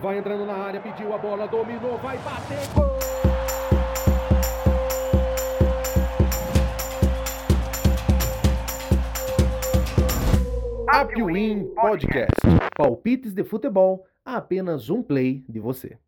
Vai entrando na área, pediu a bola, dominou, vai bater, gol! Apwin Podcast. Palpites de futebol a apenas um play de você.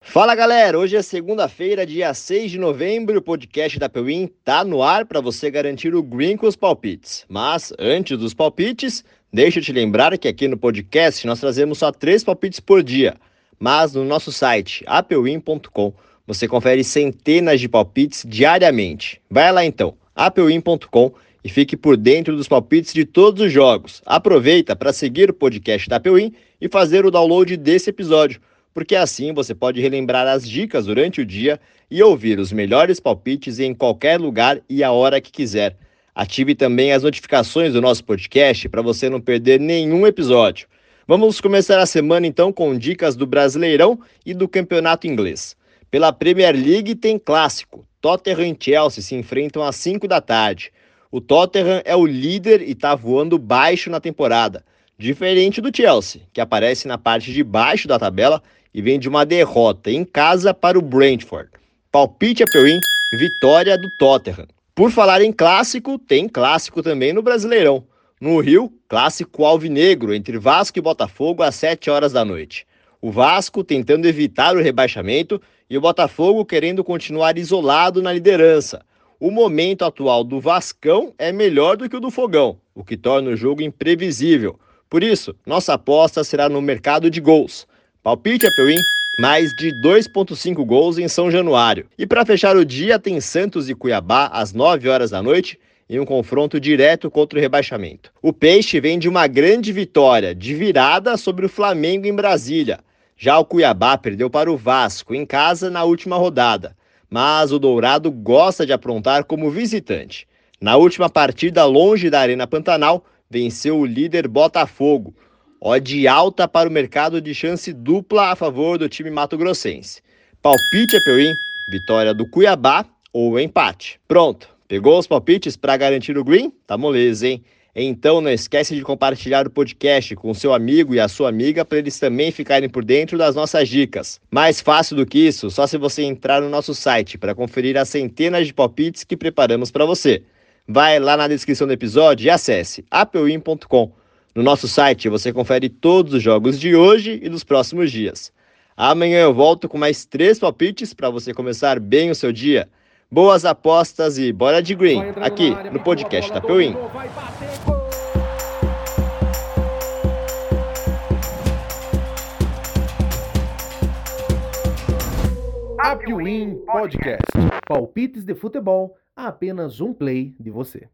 Fala galera, hoje é segunda-feira, dia 6 de novembro, o podcast da Pewin tá no ar para você garantir o green com os palpites. Mas antes dos palpites, deixa eu te lembrar que aqui no podcast nós trazemos só três palpites por dia, mas no nosso site apewin.com você confere centenas de palpites diariamente. Vai lá então, apewin.com e fique por dentro dos palpites de todos os jogos. Aproveita para seguir o podcast da Pewin e fazer o download desse episódio porque assim você pode relembrar as dicas durante o dia e ouvir os melhores palpites em qualquer lugar e a hora que quiser. Ative também as notificações do nosso podcast para você não perder nenhum episódio. Vamos começar a semana então com dicas do Brasileirão e do Campeonato Inglês. Pela Premier League tem clássico. Tottenham e Chelsea se enfrentam às 5 da tarde. O Tottenham é o líder e está voando baixo na temporada, diferente do Chelsea, que aparece na parte de baixo da tabela e vem de uma derrota em casa para o Brentford. Palpite a Perim, vitória do Tottenham. Por falar em clássico, tem clássico também no Brasileirão. No Rio, clássico alvinegro entre Vasco e Botafogo às 7 horas da noite. O Vasco tentando evitar o rebaixamento e o Botafogo querendo continuar isolado na liderança. O momento atual do Vascão é melhor do que o do Fogão, o que torna o jogo imprevisível. Por isso, nossa aposta será no mercado de gols. Palpite Apple mais de 2,5 gols em São Januário. E para fechar o dia, tem Santos e Cuiabá às 9 horas da noite em um confronto direto contra o rebaixamento. O Peixe vem de uma grande vitória, de virada sobre o Flamengo em Brasília. Já o Cuiabá perdeu para o Vasco em casa na última rodada, mas o Dourado gosta de aprontar como visitante. Na última partida, longe da Arena Pantanal, venceu o líder Botafogo Odd alta para o mercado de chance dupla a favor do time mato-grossense. Palpite Peuim, vitória do Cuiabá ou empate. Pronto, pegou os palpites para garantir o green? Tá moleza, hein? Então não esquece de compartilhar o podcast com seu amigo e a sua amiga para eles também ficarem por dentro das nossas dicas. Mais fácil do que isso, só se você entrar no nosso site para conferir as centenas de palpites que preparamos para você. Vai lá na descrição do episódio e acesse apewin.com. No nosso site você confere todos os jogos de hoje e dos próximos dias. Amanhã eu volto com mais três palpites para você começar bem o seu dia. Boas apostas e bora de green, aqui no podcast da Peuim. Apwin Podcast. Palpites de futebol a apenas um play de você.